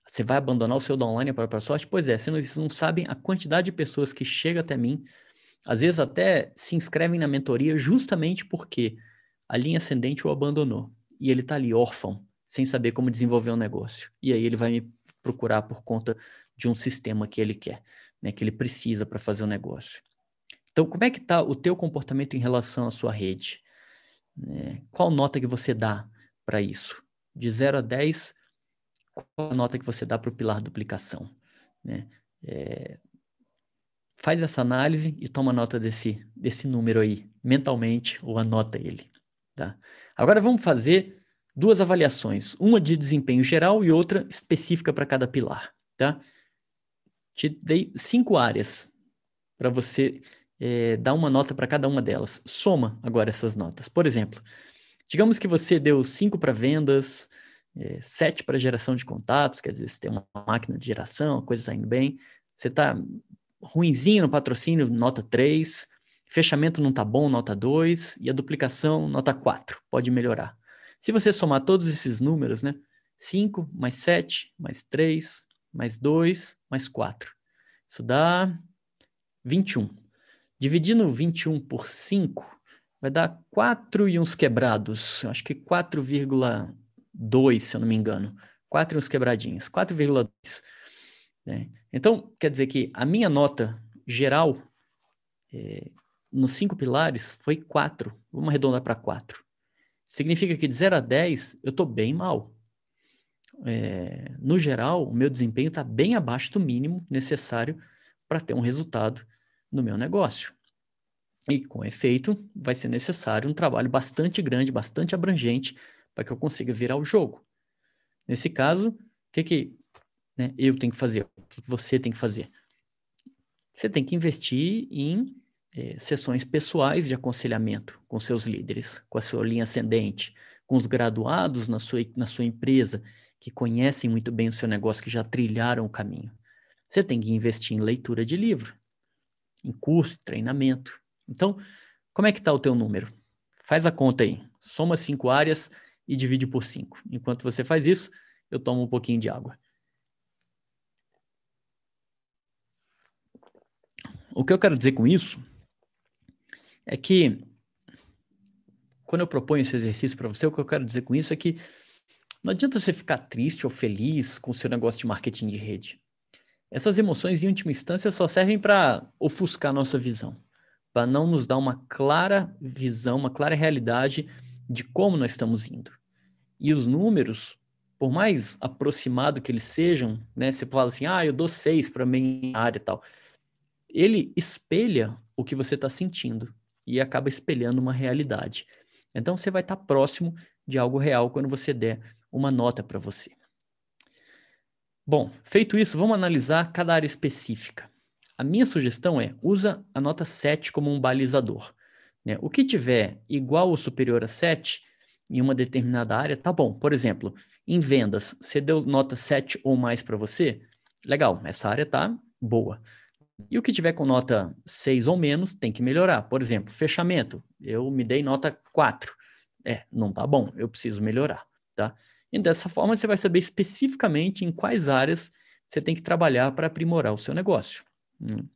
Você vai abandonar o seu downline a própria sorte? Pois é, vocês não sabem a quantidade de pessoas que chegam até mim, às vezes até se inscrevem na mentoria justamente porque a linha ascendente o abandonou e ele está ali órfão, sem saber como desenvolver um negócio. E aí ele vai me procurar por conta de um sistema que ele quer, né, que ele precisa para fazer o negócio. Então, como é que está o teu comportamento em relação à sua rede? Né? Qual nota que você dá para isso? De 0 a 10, qual a nota que você dá para o pilar duplicação? Né? É, faz essa análise e toma nota desse, desse número aí, mentalmente, ou anota ele. Tá? Agora vamos fazer duas avaliações, uma de desempenho geral e outra específica para cada pilar. Tá? Te dei cinco áreas para você é, dar uma nota para cada uma delas. Soma agora essas notas. Por exemplo, digamos que você deu cinco para vendas, é, sete para geração de contatos, quer dizer, você tem uma máquina de geração, a coisa saindo bem. Você está ruinzinho no patrocínio, nota 3. Fechamento não está bom, nota 2. E a duplicação, nota 4. Pode melhorar. Se você somar todos esses números, né? 5 mais 7, mais 3, mais 2, mais 4. Isso dá 21. Dividindo 21 por 5, vai dar 4 e uns quebrados. Acho que 4,2, se eu não me engano. 4 e uns quebradinhos. 4,2. Né? Então, quer dizer que a minha nota geral é, nos cinco pilares foi 4. Vamos arredondar para 4. Significa que de 0 a 10 eu estou bem mal. É, no geral, o meu desempenho está bem abaixo do mínimo necessário para ter um resultado no meu negócio. E, com efeito, vai ser necessário um trabalho bastante grande, bastante abrangente, para que eu consiga virar o jogo. Nesse caso, o que, que né, eu tenho que fazer, o que você tem que fazer. Você tem que investir em é, sessões pessoais de aconselhamento com seus líderes, com a sua linha ascendente, com os graduados na sua, na sua empresa, que conhecem muito bem o seu negócio, que já trilharam o caminho. Você tem que investir em leitura de livro, em curso, treinamento. Então, como é que está o teu número? Faz a conta aí. Soma cinco áreas e divide por cinco. Enquanto você faz isso, eu tomo um pouquinho de água. O que eu quero dizer com isso é que quando eu proponho esse exercício para você, o que eu quero dizer com isso é que não adianta você ficar triste ou feliz com o seu negócio de marketing de rede. Essas emoções, em última instância, só servem para ofuscar nossa visão, para não nos dar uma clara visão, uma clara realidade de como nós estamos indo. E os números, por mais aproximado que eles sejam, né? Você fala assim, ah, eu dou seis para minha área e tal ele espelha o que você está sentindo e acaba espelhando uma realidade. Então você vai estar tá próximo de algo real quando você der uma nota para você. Bom, feito isso, vamos analisar cada área específica. A minha sugestão é usa a nota 7 como um balizador. Né? O que tiver igual ou superior a 7 em uma determinada área, tá bom. Por exemplo, em vendas, você deu nota 7 ou mais para você? Legal, essa área tá boa. E o que tiver com nota 6 ou menos tem que melhorar. Por exemplo, fechamento. Eu me dei nota 4. É, não tá bom, eu preciso melhorar, tá? E dessa forma você vai saber especificamente em quais áreas você tem que trabalhar para aprimorar o seu negócio. Hum.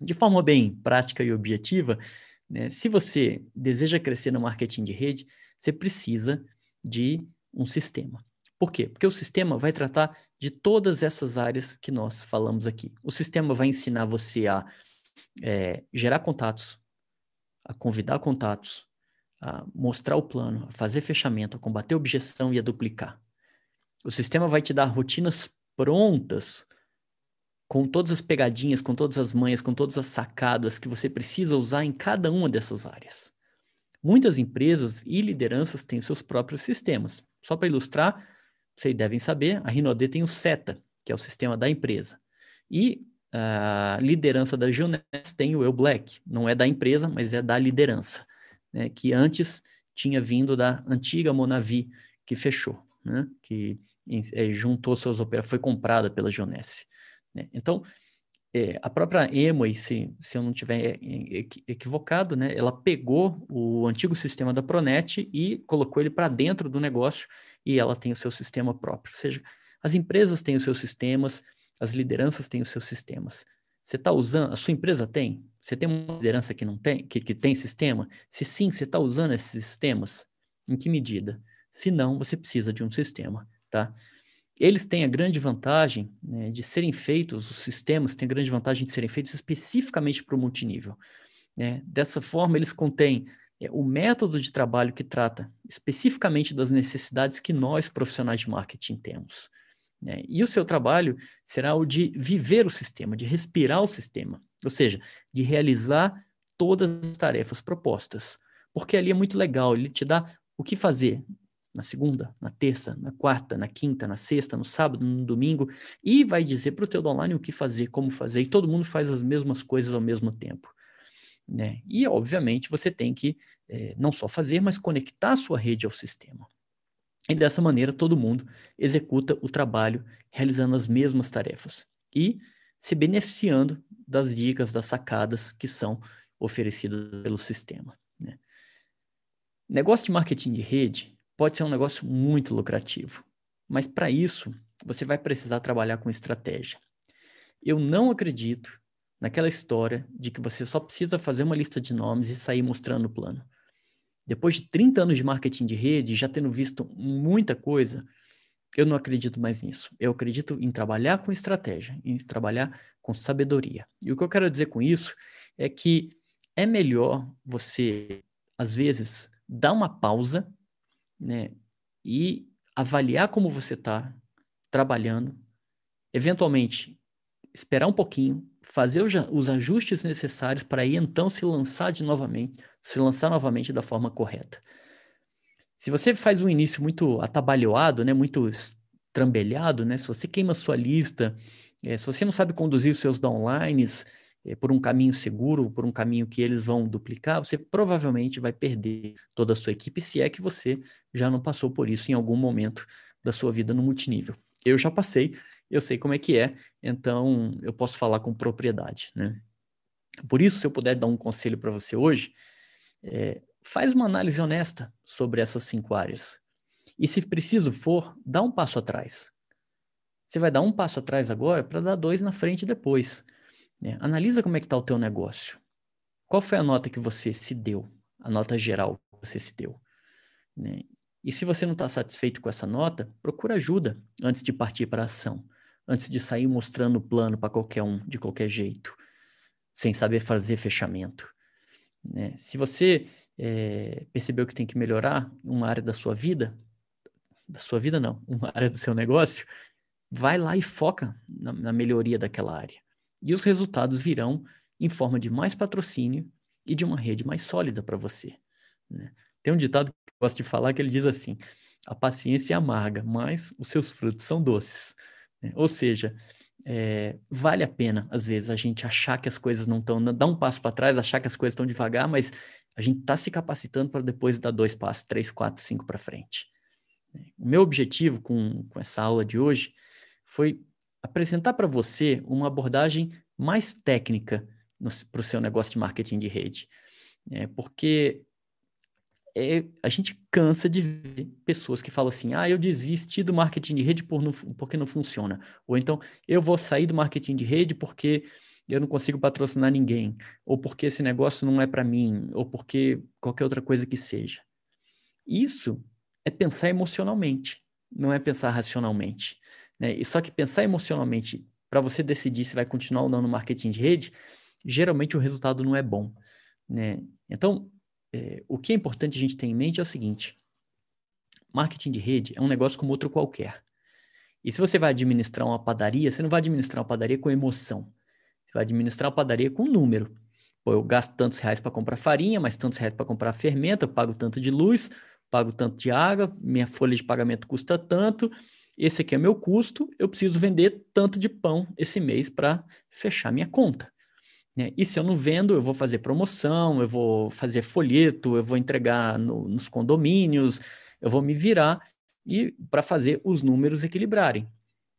De forma bem prática e objetiva, né, se você deseja crescer no marketing de rede, você precisa de um sistema. Por quê? Porque o sistema vai tratar de todas essas áreas que nós falamos aqui. O sistema vai ensinar você a é, gerar contatos, a convidar contatos, a mostrar o plano, a fazer fechamento, a combater objeção e a duplicar. O sistema vai te dar rotinas prontas, com todas as pegadinhas, com todas as manhas, com todas as sacadas que você precisa usar em cada uma dessas áreas. Muitas empresas e lideranças têm seus próprios sistemas. Só para ilustrar, vocês devem saber, a Rinode tem o SETA, que é o sistema da empresa. E a liderança da Juness tem o Eu Black, não é da empresa, mas é da liderança, né, que antes tinha vindo da antiga Monavi, que fechou, né, que é, juntou seus operadores, foi comprada pela Juness. Né? Então, é, a própria Emoi, se, se eu não estiver equivocado, né, ela pegou o antigo sistema da Pronet e colocou ele para dentro do negócio e ela tem o seu sistema próprio. Ou seja, as empresas têm os seus sistemas, as lideranças têm os seus sistemas. Você está usando, a sua empresa tem? Você tem uma liderança que não tem, que, que tem sistema? Se sim, você está usando esses sistemas? Em que medida? senão você precisa de um sistema, tá? Eles têm a grande vantagem né, de serem feitos, os sistemas têm a grande vantagem de serem feitos especificamente para o multinível. Né? Dessa forma, eles contêm é, o método de trabalho que trata especificamente das necessidades que nós, profissionais de marketing, temos. Né? E o seu trabalho será o de viver o sistema, de respirar o sistema, ou seja, de realizar todas as tarefas propostas. Porque ali é muito legal, ele te dá o que fazer na segunda, na terça, na quarta, na quinta, na sexta, no sábado, no domingo, e vai dizer para o teu online o que fazer, como fazer, e todo mundo faz as mesmas coisas ao mesmo tempo. Né? E, obviamente, você tem que é, não só fazer, mas conectar a sua rede ao sistema. E dessa maneira, todo mundo executa o trabalho realizando as mesmas tarefas e se beneficiando das dicas, das sacadas que são oferecidas pelo sistema. Né? Negócio de marketing de rede pode ser um negócio muito lucrativo, mas para isso você vai precisar trabalhar com estratégia. Eu não acredito naquela história de que você só precisa fazer uma lista de nomes e sair mostrando o plano. Depois de 30 anos de marketing de rede, já tendo visto muita coisa, eu não acredito mais nisso. Eu acredito em trabalhar com estratégia, em trabalhar com sabedoria. E o que eu quero dizer com isso é que é melhor você, às vezes, dar uma pausa né, e avaliar como você está trabalhando, eventualmente esperar um pouquinho, fazer os ajustes necessários para aí então se lançar de novamente, se lançar novamente da forma correta. Se você faz um início muito atabalhoado, né, muito trambelhado, né, se você queima sua lista, é, se você não sabe conduzir os seus downlines é, por um caminho seguro, por um caminho que eles vão duplicar, você provavelmente vai perder toda a sua equipe, se é que você já não passou por isso em algum momento da sua vida no multinível. Eu já passei, eu sei como é que é, então eu posso falar com propriedade, né? Por isso, se eu puder dar um conselho para você hoje, é, faz uma análise honesta sobre essas cinco áreas. E se preciso for, dá um passo atrás. Você vai dar um passo atrás agora para dar dois na frente depois. Né? Analisa como é que está o teu negócio. Qual foi a nota que você se deu? A nota geral que você se deu. Né? E se você não está satisfeito com essa nota, procura ajuda antes de partir para a ação antes de sair mostrando o plano para qualquer um, de qualquer jeito, sem saber fazer fechamento. Né? Se você é, percebeu que tem que melhorar uma área da sua vida, da sua vida não, uma área do seu negócio, vai lá e foca na, na melhoria daquela área. E os resultados virão em forma de mais patrocínio e de uma rede mais sólida para você. Né? Tem um ditado que eu gosto de falar que ele diz assim: a paciência é amarga, mas os seus frutos são doces. Né? Ou seja, é, vale a pena, às vezes, a gente achar que as coisas não estão, dar um passo para trás, achar que as coisas estão devagar, mas a gente está se capacitando para depois dar dois passos, três, quatro, cinco para frente. Né? O meu objetivo com, com essa aula de hoje foi apresentar para você uma abordagem mais técnica para o seu negócio de marketing de rede. É, porque é, a gente cansa de ver pessoas que falam assim: ah, eu desisti do marketing de rede por não, porque não funciona. Ou então, eu vou sair do marketing de rede porque eu não consigo patrocinar ninguém. Ou porque esse negócio não é para mim. Ou porque qualquer outra coisa que seja. Isso é pensar emocionalmente, não é pensar racionalmente. Né? E só que pensar emocionalmente para você decidir se vai continuar ou não no marketing de rede, geralmente o resultado não é bom. Né? Então, é, o que é importante a gente ter em mente é o seguinte: marketing de rede é um negócio como outro qualquer. E se você vai administrar uma padaria, você não vai administrar uma padaria com emoção. Você vai administrar uma padaria com número. Pô, eu gasto tantos reais para comprar farinha, mais tantos reais para comprar fermento, eu pago tanto de luz, pago tanto de água, minha folha de pagamento custa tanto, esse aqui é meu custo, eu preciso vender tanto de pão esse mês para fechar minha conta. Né? E se eu não vendo, eu vou fazer promoção, eu vou fazer folheto, eu vou entregar no, nos condomínios, eu vou me virar e para fazer os números equilibrarem.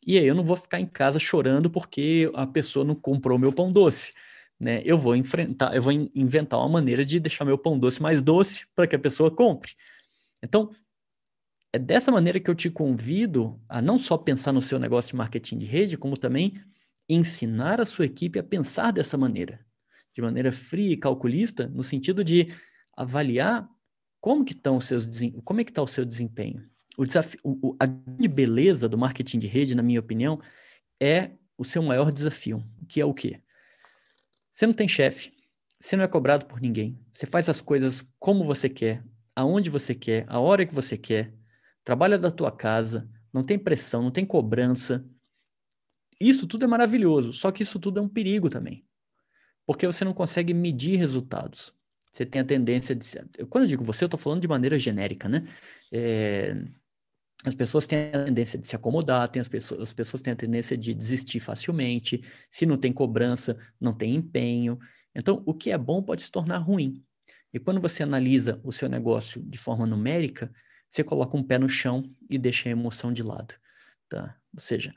E aí eu não vou ficar em casa chorando porque a pessoa não comprou meu pão doce. Né? Eu vou enfrentar, eu vou inventar uma maneira de deixar meu pão doce mais doce para que a pessoa compre. Então, é dessa maneira que eu te convido a não só pensar no seu negócio de marketing de rede, como também ensinar a sua equipe a pensar dessa maneira, de maneira fria e calculista, no sentido de avaliar como que estão os seus como é que está o seu desempenho? O desafio, a grande beleza do marketing de rede, na minha opinião, é o seu maior desafio, que é o quê? Você não tem chefe, você não é cobrado por ninguém, você faz as coisas como você quer, aonde você quer, a hora que você quer, trabalha da tua casa, não tem pressão, não tem cobrança. Isso tudo é maravilhoso, só que isso tudo é um perigo também. Porque você não consegue medir resultados você tem a tendência de. Quando eu digo você, eu estou falando de maneira genérica, né? É, as pessoas têm a tendência de se acomodar, tem as, pessoas, as pessoas têm a tendência de desistir facilmente. Se não tem cobrança, não tem empenho. Então, o que é bom pode se tornar ruim. E quando você analisa o seu negócio de forma numérica, você coloca um pé no chão e deixa a emoção de lado. Tá? Ou seja,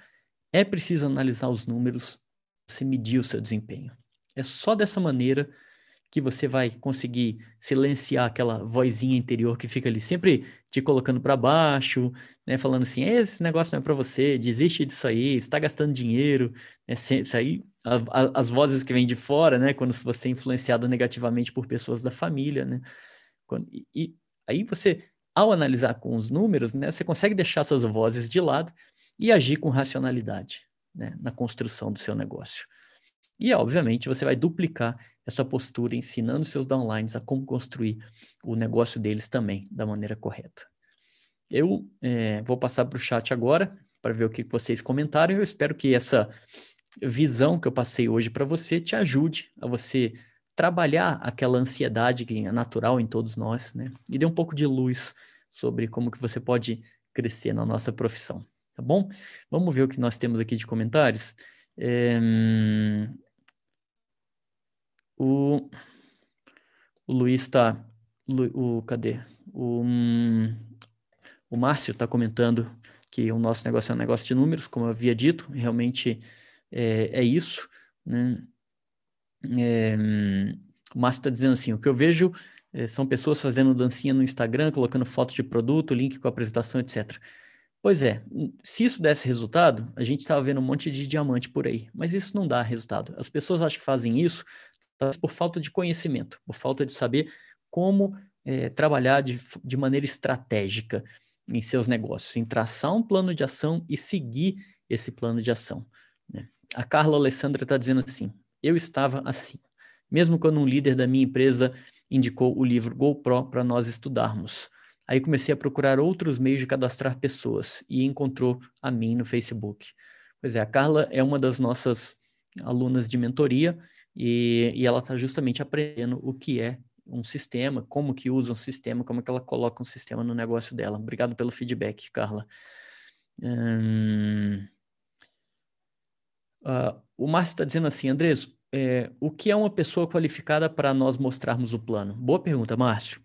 é preciso analisar os números, você medir o seu desempenho. É só dessa maneira que você vai conseguir silenciar aquela vozinha interior que fica ali sempre te colocando para baixo, né, falando assim, esse negócio não é para você, desiste disso aí, está gastando dinheiro, né, isso aí, a, a, as vozes que vêm de fora, né, quando você é influenciado negativamente por pessoas da família, né, quando, e, e aí você, ao analisar com os números, né, você consegue deixar essas vozes de lado e agir com racionalidade, né, na construção do seu negócio. E, obviamente, você vai duplicar essa postura ensinando seus downlines a como construir o negócio deles também da maneira correta. Eu é, vou passar para o chat agora para ver o que vocês comentaram. Eu espero que essa visão que eu passei hoje para você te ajude a você trabalhar aquela ansiedade que é natural em todos nós, né? E dê um pouco de luz sobre como que você pode crescer na nossa profissão, tá bom? Vamos ver o que nós temos aqui de comentários. É, o, o Luiz está. O, cadê? O, o Márcio está comentando que o nosso negócio é um negócio de números, como eu havia dito, realmente é, é isso. Né? É, o Márcio está dizendo assim: o que eu vejo são pessoas fazendo dancinha no Instagram, colocando foto de produto, link com a apresentação, etc. Pois é, se isso desse resultado, a gente estava vendo um monte de diamante por aí, mas isso não dá resultado. As pessoas acham que fazem isso por falta de conhecimento, por falta de saber como é, trabalhar de, de maneira estratégica em seus negócios, em traçar um plano de ação e seguir esse plano de ação. Né? A Carla Alessandra está dizendo assim: eu estava assim, mesmo quando um líder da minha empresa indicou o livro GoPro para nós estudarmos. Aí comecei a procurar outros meios de cadastrar pessoas e encontrou a mim no Facebook. Pois é, a Carla é uma das nossas alunas de mentoria e, e ela está justamente aprendendo o que é um sistema, como que usa um sistema, como que ela coloca um sistema no negócio dela. Obrigado pelo feedback, Carla. Hum... Uh, o Márcio está dizendo assim, Andrés, é, o que é uma pessoa qualificada para nós mostrarmos o plano? Boa pergunta, Márcio.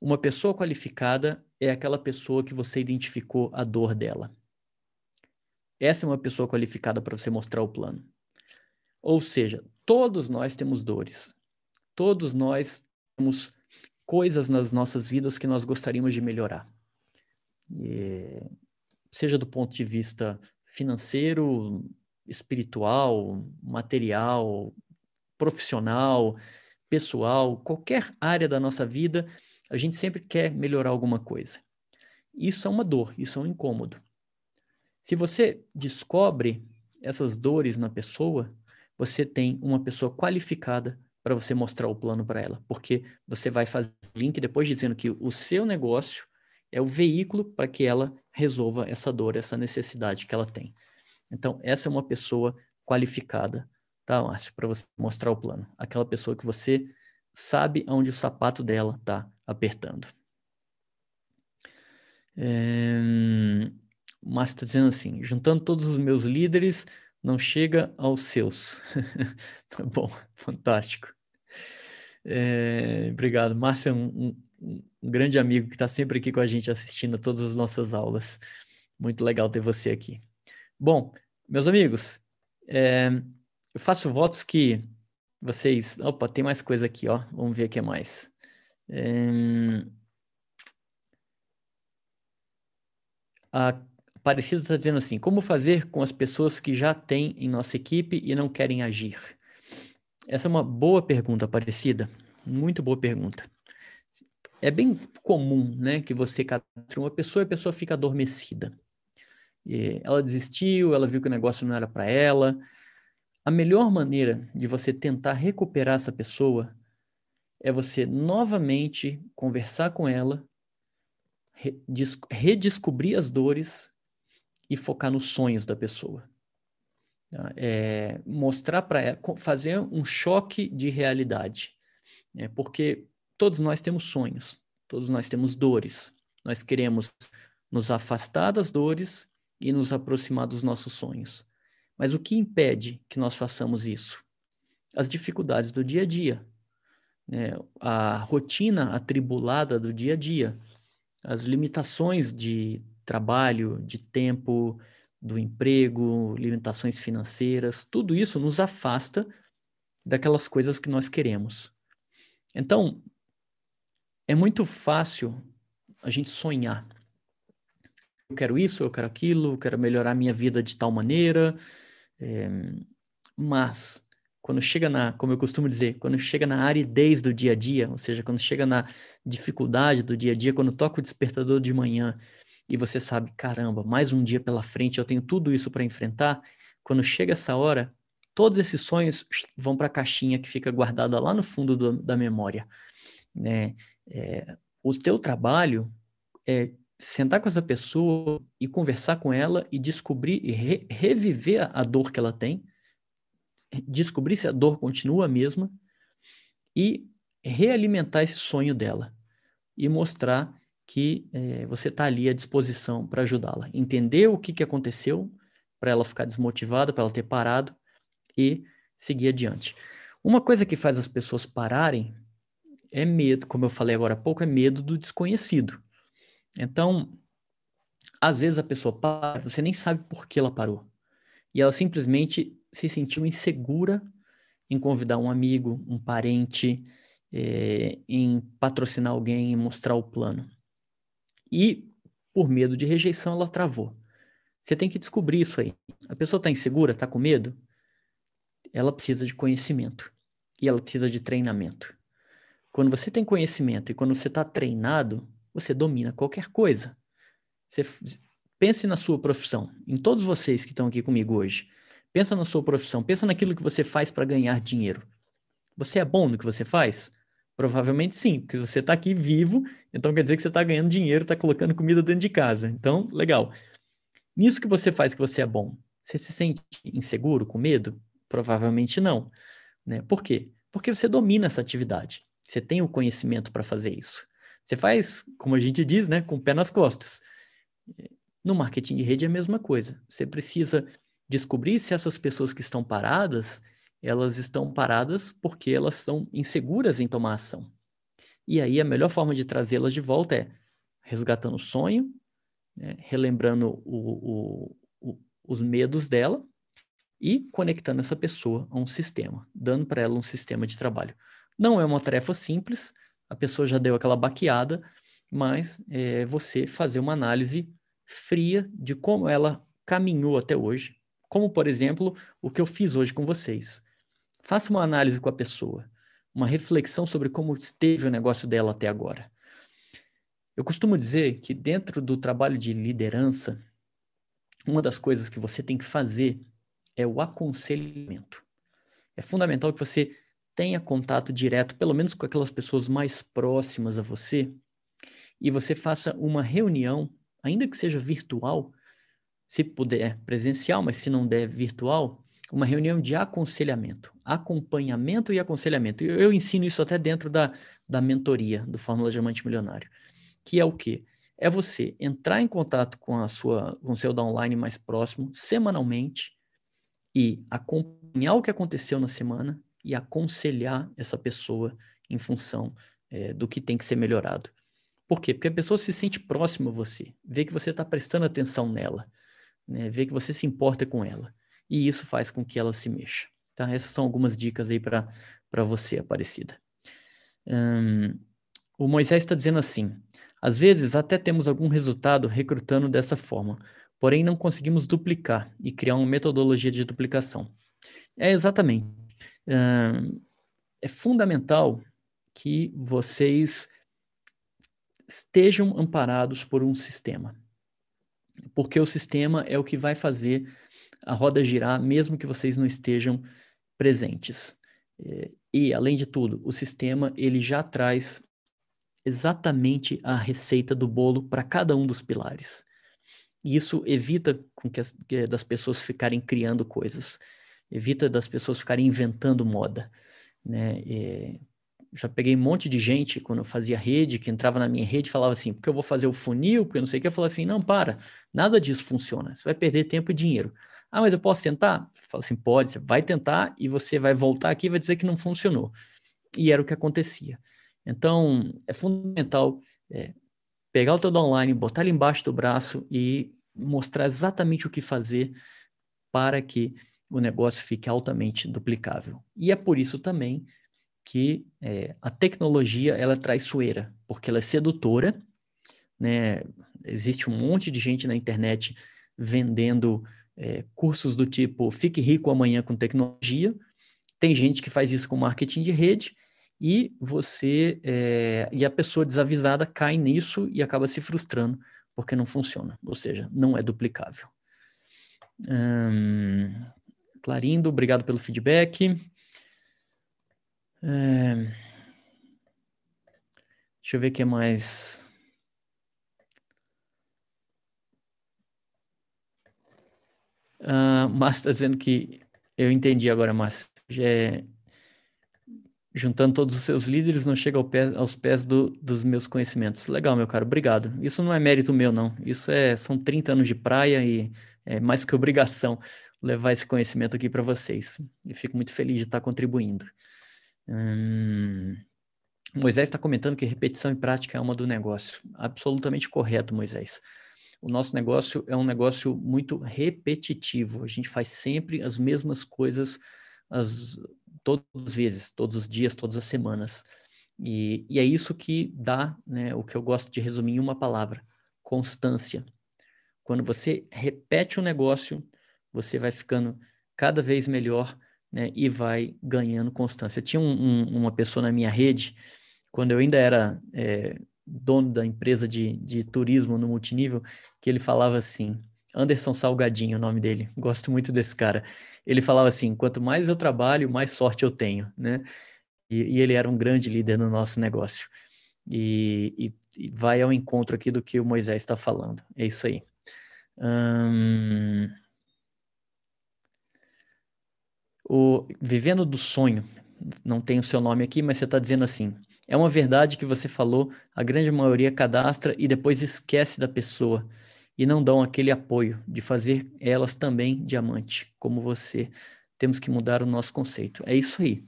Uma pessoa qualificada é aquela pessoa que você identificou a dor dela. Essa é uma pessoa qualificada para você mostrar o plano. Ou seja, todos nós temos dores. Todos nós temos coisas nas nossas vidas que nós gostaríamos de melhorar. E, seja do ponto de vista financeiro, espiritual, material, profissional, pessoal, qualquer área da nossa vida, a gente sempre quer melhorar alguma coisa. Isso é uma dor, isso é um incômodo. Se você descobre essas dores na pessoa, você tem uma pessoa qualificada para você mostrar o plano para ela, porque você vai fazer link depois dizendo que o seu negócio é o veículo para que ela resolva essa dor, essa necessidade que ela tem. Então, essa é uma pessoa qualificada, tá, Márcio, para você mostrar o plano. Aquela pessoa que você sabe onde o sapato dela está apertando. É... O Márcio está dizendo assim: juntando todos os meus líderes, não chega aos seus. tá bom, fantástico. É, obrigado. Márcio é um, um, um grande amigo que está sempre aqui com a gente assistindo a todas as nossas aulas. Muito legal ter você aqui. Bom, meus amigos, é, eu faço votos que vocês. Opa, tem mais coisa aqui, ó. Vamos ver o que é mais. A Aparecida está dizendo assim: como fazer com as pessoas que já têm em nossa equipe e não querem agir? Essa é uma boa pergunta, Aparecida. Muito boa pergunta. é bem comum, né, que você cadastre uma pessoa e a pessoa fica adormecida. E ela desistiu, ela viu que o negócio não era para ela. A melhor maneira de você tentar recuperar essa pessoa é você novamente conversar com ela, redescobrir as dores e focar nos sonhos da pessoa. Tá? É, mostrar para ela, fazer um choque de realidade. É, porque todos nós temos sonhos, todos nós temos dores. Nós queremos nos afastar das dores e nos aproximar dos nossos sonhos. Mas o que impede que nós façamos isso? As dificuldades do dia a dia, né? a rotina atribulada do dia a dia, as limitações de trabalho, de tempo, do emprego, limitações financeiras, tudo isso nos afasta daquelas coisas que nós queremos. Então, é muito fácil a gente sonhar. Eu quero isso, eu quero aquilo, eu quero melhorar minha vida de tal maneira, é, mas quando chega na, como eu costumo dizer, quando chega na aridez do dia a dia, ou seja, quando chega na dificuldade do dia a dia, quando toca o despertador de manhã e você sabe, caramba, mais um dia pela frente, eu tenho tudo isso para enfrentar, quando chega essa hora, todos esses sonhos vão para a caixinha que fica guardada lá no fundo do, da memória, né? É, o teu trabalho é sentar com essa pessoa e conversar com ela e descobrir e re, reviver a dor que ela tem, descobrir se a dor continua a mesma e realimentar esse sonho dela e mostrar que é, você está ali à disposição para ajudá-la. Entender o que, que aconteceu para ela ficar desmotivada, para ela ter parado e seguir adiante. Uma coisa que faz as pessoas pararem é medo, como eu falei agora há pouco, é medo do desconhecido. Então, às vezes a pessoa para, você nem sabe por que ela parou. E ela simplesmente se sentiu insegura em convidar um amigo, um parente, é, em patrocinar alguém, em mostrar o plano. E, por medo de rejeição, ela travou. Você tem que descobrir isso aí. A pessoa está insegura, está com medo? Ela precisa de conhecimento. E ela precisa de treinamento. Quando você tem conhecimento e quando você está treinado, você domina qualquer coisa. Você pense na sua profissão, em todos vocês que estão aqui comigo hoje. Pensa na sua profissão, pensa naquilo que você faz para ganhar dinheiro. Você é bom no que você faz? Provavelmente sim, porque você está aqui vivo, então quer dizer que você está ganhando dinheiro, está colocando comida dentro de casa. Então, legal. Nisso que você faz que você é bom, você se sente inseguro, com medo? Provavelmente não. Né? Por quê? Porque você domina essa atividade. Você tem o conhecimento para fazer isso. Você faz, como a gente diz, né, com o pé nas costas. No marketing de rede é a mesma coisa. Você precisa descobrir se essas pessoas que estão paradas, elas estão paradas porque elas são inseguras em tomar ação. E aí a melhor forma de trazê-las de volta é resgatando o sonho, né, relembrando o, o, o, os medos dela e conectando essa pessoa a um sistema, dando para ela um sistema de trabalho. Não é uma tarefa simples, a pessoa já deu aquela baqueada, mas é você fazer uma análise fria de como ela caminhou até hoje, como, por exemplo, o que eu fiz hoje com vocês. Faça uma análise com a pessoa, uma reflexão sobre como esteve o negócio dela até agora. Eu costumo dizer que dentro do trabalho de liderança, uma das coisas que você tem que fazer é o aconselhamento. É fundamental que você tenha contato direto, pelo menos com aquelas pessoas mais próximas a você, e você faça uma reunião, ainda que seja virtual, se puder presencial, mas se não der virtual, uma reunião de aconselhamento, acompanhamento e aconselhamento. Eu, eu ensino isso até dentro da, da mentoria do Fórmula Diamante Milionário, que é o quê? É você entrar em contato com a sua, com o seu downline mais próximo semanalmente e acompanhar o que aconteceu na semana e aconselhar essa pessoa em função é, do que tem que ser melhorado. Por quê? Porque a pessoa se sente próxima a você, vê que você está prestando atenção nela, né? vê que você se importa com ela. E isso faz com que ela se mexa. Tá? Essas são algumas dicas aí para você, Aparecida. Hum, o Moisés está dizendo assim: às vezes até temos algum resultado recrutando dessa forma, porém não conseguimos duplicar e criar uma metodologia de duplicação. É exatamente é fundamental que vocês estejam amparados por um sistema. Porque o sistema é o que vai fazer a roda girar, mesmo que vocês não estejam presentes. É, e, além de tudo, o sistema ele já traz exatamente a receita do bolo para cada um dos pilares. E isso evita com que, as, que das pessoas ficarem criando coisas, evita das pessoas ficarem inventando moda. Né? E, já peguei um monte de gente quando eu fazia rede, que entrava na minha rede falava assim, porque eu vou fazer o funil, porque eu não sei o que, eu falava assim, não, para, nada disso funciona, você vai perder tempo e dinheiro. Ah, mas eu posso tentar? Fala assim, pode, você vai tentar e você vai voltar aqui e vai dizer que não funcionou. E era o que acontecia. Então, é fundamental é, pegar o teu online, botar ele embaixo do braço e mostrar exatamente o que fazer para que o negócio fique altamente duplicável. E é por isso também que é, a tecnologia ela é traiçoeira, porque ela é sedutora, né? Existe um monte de gente na internet vendendo é, cursos do tipo Fique Rico Amanhã com Tecnologia. Tem gente que faz isso com marketing de rede e você é, e a pessoa desavisada cai nisso e acaba se frustrando porque não funciona, ou seja, não é duplicável. Clarindo, obrigado pelo feedback. É, deixa eu ver o que mais. Uh, Márcio está dizendo que eu entendi agora, Márcio. É, juntando todos os seus líderes, não chega ao pé, aos pés do, dos meus conhecimentos. Legal, meu caro, obrigado. Isso não é mérito meu, não. Isso é são 30 anos de praia e é mais que obrigação levar esse conhecimento aqui para vocês. E fico muito feliz de estar contribuindo. Hum, Moisés está comentando que repetição e prática é uma do negócio. Absolutamente correto, Moisés o nosso negócio é um negócio muito repetitivo. A gente faz sempre as mesmas coisas as, todas as vezes, todos os dias, todas as semanas. E, e é isso que dá né, o que eu gosto de resumir em uma palavra: constância. Quando você repete um negócio, você vai ficando cada vez melhor né, e vai ganhando constância. Tinha um, um, uma pessoa na minha rede, quando eu ainda era é, dono da empresa de, de turismo no multinível, que ele falava assim, Anderson Salgadinho, o nome dele, gosto muito desse cara. Ele falava assim: quanto mais eu trabalho, mais sorte eu tenho, né? E, e ele era um grande líder no nosso negócio. E, e, e, vai ao encontro aqui do que o Moisés está falando. É isso aí. Hum... O Vivendo do Sonho, não tem o seu nome aqui, mas você está dizendo assim: é uma verdade que você falou, a grande maioria cadastra e depois esquece da pessoa e não dão aquele apoio de fazer elas também diamante, como você. Temos que mudar o nosso conceito. É isso aí.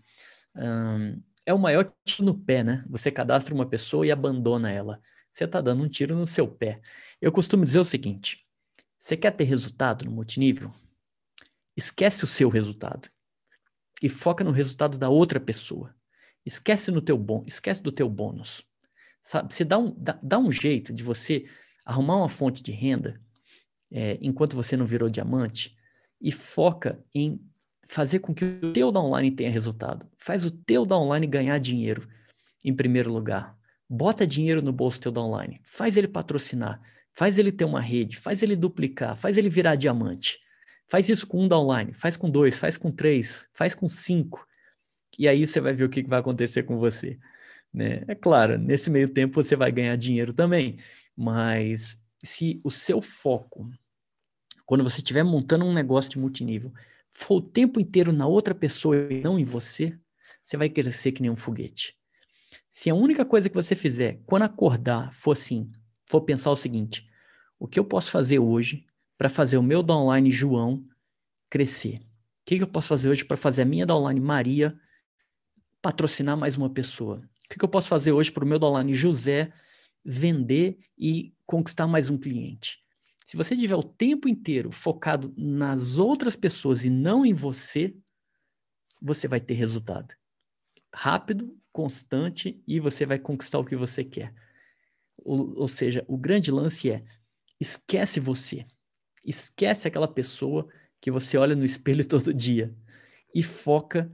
É o maior tiro no pé, né? Você cadastra uma pessoa e abandona ela. Você está dando um tiro no seu pé. Eu costumo dizer o seguinte: você quer ter resultado no multinível? Esquece o seu resultado e foca no resultado da outra pessoa. Esquece no teu bom, esquece do teu bônus. Sabe? Você dá um, dá, dá um jeito de você arrumar uma fonte de renda é, enquanto você não virou diamante e foca em fazer com que o teu downline tenha resultado. Faz o teu downline ganhar dinheiro em primeiro lugar. Bota dinheiro no bolso teu downline. Faz ele patrocinar. Faz ele ter uma rede. Faz ele duplicar. Faz ele virar diamante. Faz isso com um downline. Faz com dois. Faz com três. Faz com cinco e aí você vai ver o que vai acontecer com você. Né? É claro, nesse meio tempo você vai ganhar dinheiro também, mas se o seu foco, quando você estiver montando um negócio de multinível, for o tempo inteiro na outra pessoa e não em você, você vai crescer que nem um foguete. Se a única coisa que você fizer quando acordar for assim, for pensar o seguinte: o que eu posso fazer hoje para fazer o meu downline João crescer? O que, que eu posso fazer hoje para fazer a minha downline Maria patrocinar mais uma pessoa? O que, eu posso fazer hoje para o meu downline José vender e conquistar mais um cliente? Se você tiver o tempo inteiro focado nas outras pessoas e não em você, você vai ter resultado. Rápido, constante e você vai conquistar o que você quer. Ou, ou seja, o grande lance é esquece você. Esquece aquela pessoa que você olha no espelho todo dia e foca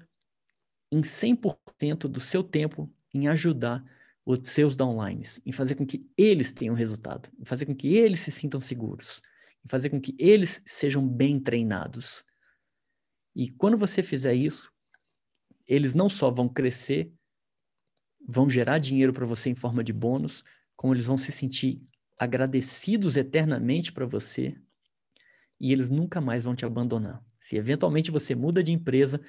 em 100% do seu tempo em ajudar os seus downlines, em fazer com que eles tenham resultado, em fazer com que eles se sintam seguros, em fazer com que eles sejam bem treinados. E quando você fizer isso, eles não só vão crescer, vão gerar dinheiro para você em forma de bônus, como eles vão se sentir agradecidos eternamente para você e eles nunca mais vão te abandonar. Se eventualmente você muda de empresa,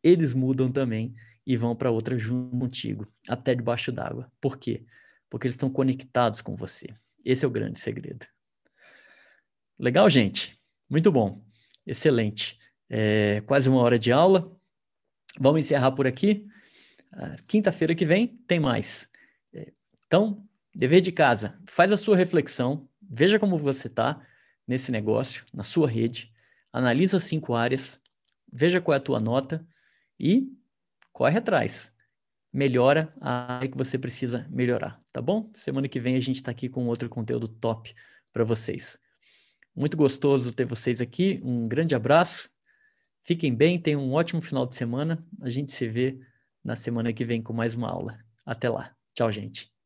eles mudam também e vão para outra junto contigo, até debaixo d'água. Por quê? Porque eles estão conectados com você. Esse é o grande segredo. Legal, gente? Muito bom. Excelente. É, quase uma hora de aula. Vamos encerrar por aqui. Ah, quinta-feira que vem tem mais. É, então, dever de casa, faz a sua reflexão, veja como você está nesse negócio, na sua rede, analisa as cinco áreas, veja qual é a tua nota e corre atrás. Melhora a área que você precisa melhorar, tá bom? Semana que vem a gente está aqui com outro conteúdo top para vocês. Muito gostoso ter vocês aqui. Um grande abraço. Fiquem bem, tenham um ótimo final de semana. A gente se vê na semana que vem com mais uma aula. Até lá. Tchau, gente.